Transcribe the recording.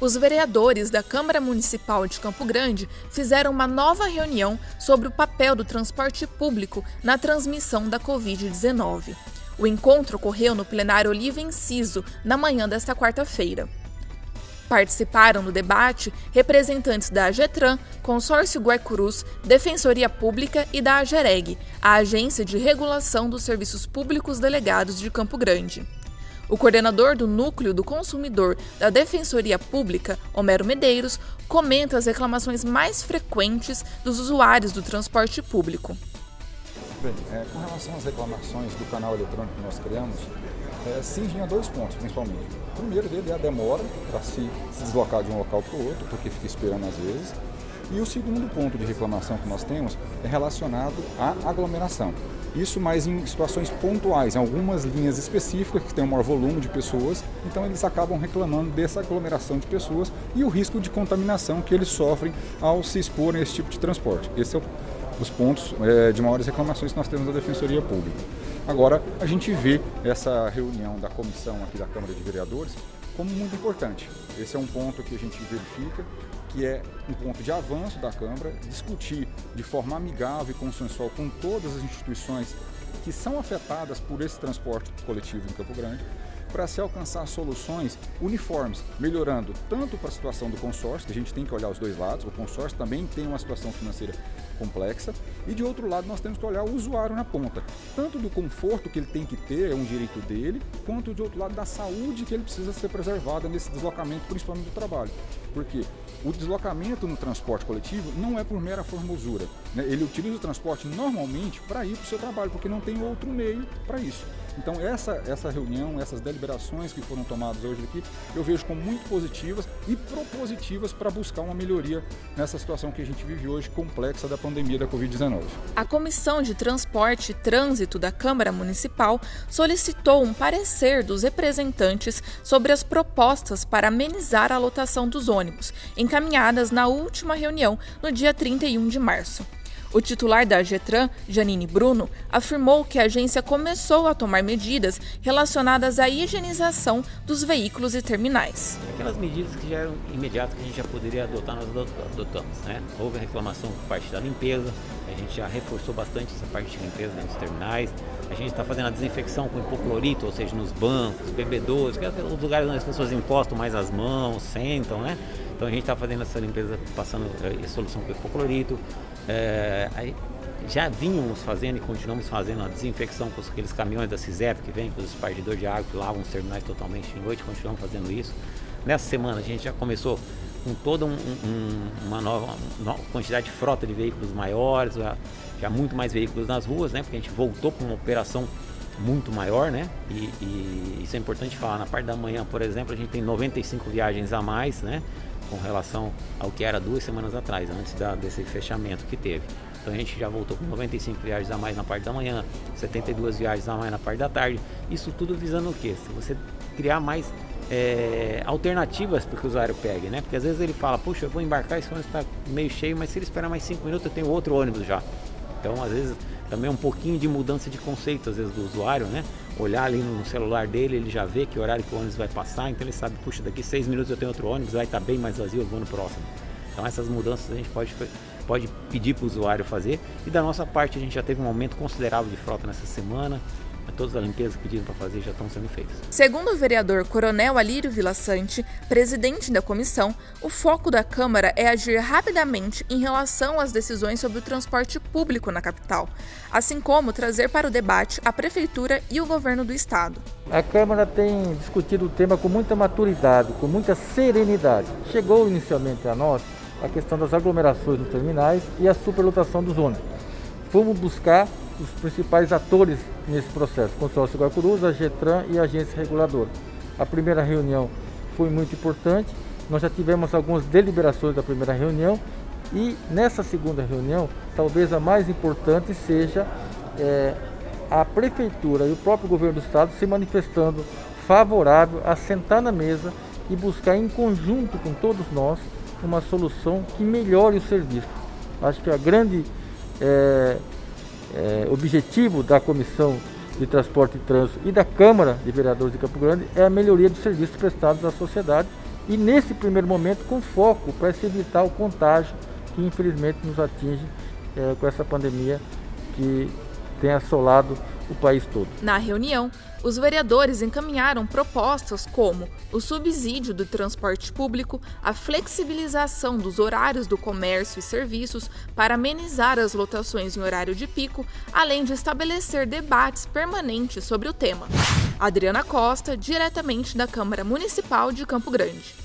os vereadores da Câmara Municipal de Campo Grande fizeram uma nova reunião sobre o papel do transporte público na transmissão da Covid-19. O encontro ocorreu no plenário Oliva Inciso, na manhã desta quarta-feira. Participaram do debate representantes da AGETRAN, Consórcio Guaicurus, Defensoria Pública e da AGEREG, a Agência de Regulação dos Serviços Públicos Delegados de Campo Grande. O coordenador do Núcleo do Consumidor da Defensoria Pública, Homero Medeiros, comenta as reclamações mais frequentes dos usuários do transporte público. Bem, é, com relação às reclamações do canal eletrônico que nós criamos, é, cingem a dois pontos, principalmente. O primeiro dele é a demora para se, se deslocar de um local para o outro, porque fica esperando às vezes. E o segundo ponto de reclamação que nós temos é relacionado à aglomeração. Isso mais em situações pontuais, em algumas linhas específicas que tem um maior volume de pessoas, então eles acabam reclamando dessa aglomeração de pessoas e o risco de contaminação que eles sofrem ao se exporem a esse tipo de transporte. Esse é o, os pontos é, de maiores reclamações que nós temos da Defensoria Pública. Agora, a gente vê essa reunião da comissão aqui da Câmara de Vereadores como muito importante. Esse é um ponto que a gente verifica que é um ponto de avanço da Câmara, discutir de forma amigável e consensual com todas as instituições que são afetadas por esse transporte coletivo em Campo Grande, para se alcançar soluções uniformes, melhorando tanto para a situação do consórcio, que a gente tem que olhar os dois lados, o consórcio também tem uma situação financeira complexa, e de outro lado nós temos que olhar o usuário na ponta, tanto do conforto que ele tem que ter, é um direito dele, quanto de outro lado da saúde que ele precisa ser preservada nesse deslocamento, principalmente do trabalho. Porque o deslocamento no transporte coletivo não é por mera formosura. Né? Ele utiliza o transporte normalmente para ir para o seu trabalho, porque não tem outro meio para isso. Então essa, essa reunião, essas deliberações que foram tomadas hoje aqui, eu vejo como muito positivas e propositivas para buscar uma melhoria nessa situação que a gente vive hoje complexa da pandemia da Covid-19. A Comissão de Transporte e Trânsito da Câmara Municipal solicitou um parecer dos representantes sobre as propostas para amenizar a lotação dos ônibus, encaminhadas na última reunião no dia 31 de março. O titular da Getran, Janine Bruno, afirmou que a agência começou a tomar medidas relacionadas à higienização dos veículos e terminais. Aquelas medidas que já eram imediatas que a gente já poderia adotar, nós adotamos. Né? Houve reclamação por parte da limpeza, a gente já reforçou bastante essa parte de limpeza dentro dos terminais. A gente está fazendo a desinfecção com hipoclorito, ou seja, nos bancos, bebedouros, que é os lugares onde as pessoas encostam mais as mãos, sentam, né? Então a gente está fazendo essa limpeza, passando a eh, solução com hipoclorito. É, aí, já vínhamos fazendo e continuamos fazendo a desinfecção com aqueles caminhões da CISEP que vem com os espargidores de água que lavam os terminais totalmente de noite, continuamos fazendo isso. Nessa semana a gente já começou com toda um, um, uma nova, uma quantidade de frota de veículos maiores, já, já, muito mais veículos nas ruas, né? Porque a gente voltou com uma operação muito maior, né? E, e, isso é importante falar. Na parte da manhã, por exemplo, a gente tem 95 viagens a mais, né? Com relação ao que era duas semanas atrás, antes da, desse fechamento que teve. Então a gente já voltou com 95 viagens a mais na parte da manhã, 72 viagens a mais na parte da tarde. Isso tudo visando o quê? Se você criar mais é, alternativas para que o usuário pegue, né? Porque às vezes ele fala, puxa, eu vou embarcar, esse ônibus está meio cheio, mas se ele esperar mais 5 minutos, eu tenho outro ônibus já. Então, às vezes, também um pouquinho de mudança de conceito, às vezes, do usuário, né? Olhar ali no celular dele, ele já vê que horário que o ônibus vai passar, então ele sabe, puxa, daqui 6 minutos eu tenho outro ônibus, vai estar tá bem mais vazio, eu vou no próximo. Então, essas mudanças a gente pode, pode pedir para o usuário fazer. E da nossa parte, a gente já teve um aumento considerável de frota nessa semana todas as limpezas pedidas para fazer já estão sendo feitas. Segundo o vereador Coronel Alírio Vilaçante, presidente da comissão, o foco da Câmara é agir rapidamente em relação às decisões sobre o transporte público na capital, assim como trazer para o debate a Prefeitura e o governo do Estado. A Câmara tem discutido o tema com muita maturidade, com muita serenidade. Chegou inicialmente a nós a questão das aglomerações nos terminais e a superlotação dos ônibus. Fomos buscar os principais atores nesse processo, Consórcio Guacurus, a GETRAN e a agência reguladora. A primeira reunião foi muito importante, nós já tivemos algumas deliberações da primeira reunião e nessa segunda reunião, talvez a mais importante seja é, a Prefeitura e o próprio Governo do Estado se manifestando favorável a sentar na mesa e buscar em conjunto com todos nós uma solução que melhore o serviço. Acho que a grande é, é, objetivo da Comissão de Transporte e Trânsito e da Câmara de Vereadores de Campo Grande é a melhoria dos serviços prestados à sociedade e nesse primeiro momento com foco para se evitar o contágio que infelizmente nos atinge é, com essa pandemia que tem assolado o país todo. Na reunião, os vereadores encaminharam propostas como o subsídio do transporte público, a flexibilização dos horários do comércio e serviços para amenizar as lotações em horário de pico, além de estabelecer debates permanentes sobre o tema. Adriana Costa, diretamente da Câmara Municipal de Campo Grande.